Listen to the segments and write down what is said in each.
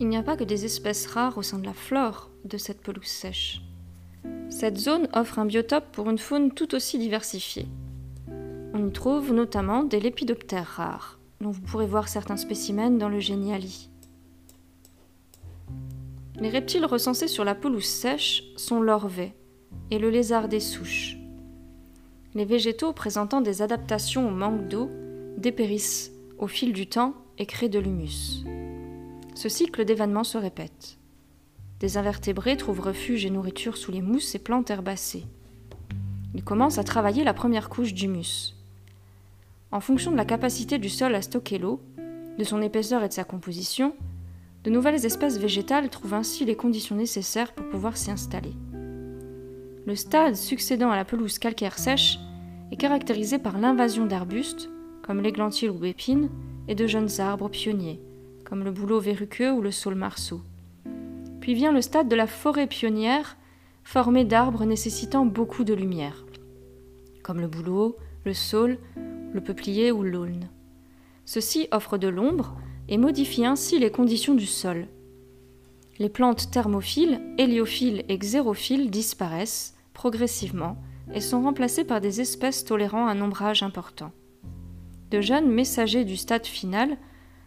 Il n'y a pas que des espèces rares au sein de la flore de cette pelouse sèche. Cette zone offre un biotope pour une faune tout aussi diversifiée. On y trouve notamment des lépidoptères rares, dont vous pourrez voir certains spécimens dans le Géniali. Les reptiles recensés sur la pelouse sèche sont l'orvet et le lézard des souches. Les végétaux présentant des adaptations au manque d'eau dépérissent au fil du temps et créent de l'humus. Ce cycle d'événements se répète. Des invertébrés trouvent refuge et nourriture sous les mousses et plantes herbacées. Ils commencent à travailler la première couche d'humus. En fonction de la capacité du sol à stocker l'eau, de son épaisseur et de sa composition, de nouvelles espèces végétales trouvent ainsi les conditions nécessaires pour pouvoir s'y installer. Le stade succédant à la pelouse calcaire sèche est caractérisé par l'invasion d'arbustes, comme l'églantier ou l'épine, et de jeunes arbres pionniers, comme le bouleau verruqueux ou le saule marceau. Puis vient le stade de la forêt pionnière, formée d'arbres nécessitant beaucoup de lumière, comme le bouleau, le saule, le peuplier ou l'aulne. Ceux-ci offrent de l'ombre et modifient ainsi les conditions du sol. Les plantes thermophiles, héliophiles et xérophiles disparaissent progressivement et sont remplacées par des espèces tolérant un ombrage important. De jeunes messagers du stade final,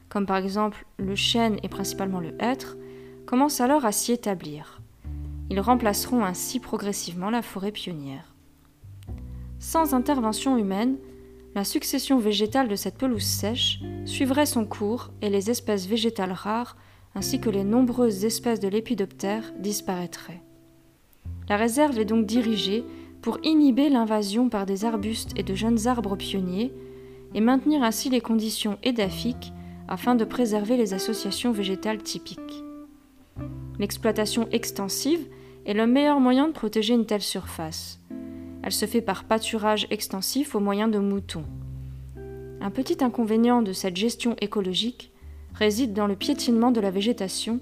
comme par exemple le chêne et principalement le hêtre, commencent alors à s'y établir. Ils remplaceront ainsi progressivement la forêt pionnière. Sans intervention humaine, la succession végétale de cette pelouse sèche suivrait son cours et les espèces végétales rares ainsi que les nombreuses espèces de lépidoptères disparaîtraient. La réserve est donc dirigée pour inhiber l'invasion par des arbustes et de jeunes arbres pionniers et maintenir ainsi les conditions édaphiques afin de préserver les associations végétales typiques. L'exploitation extensive est le meilleur moyen de protéger une telle surface. Elle se fait par pâturage extensif au moyen de moutons. Un petit inconvénient de cette gestion écologique réside dans le piétinement de la végétation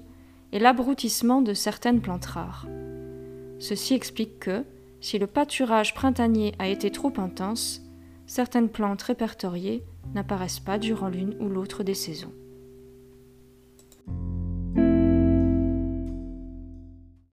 et l'abroutissement de certaines plantes rares. Ceci explique que, si le pâturage printanier a été trop intense, certaines plantes répertoriées n'apparaissent pas durant l'une ou l'autre des saisons.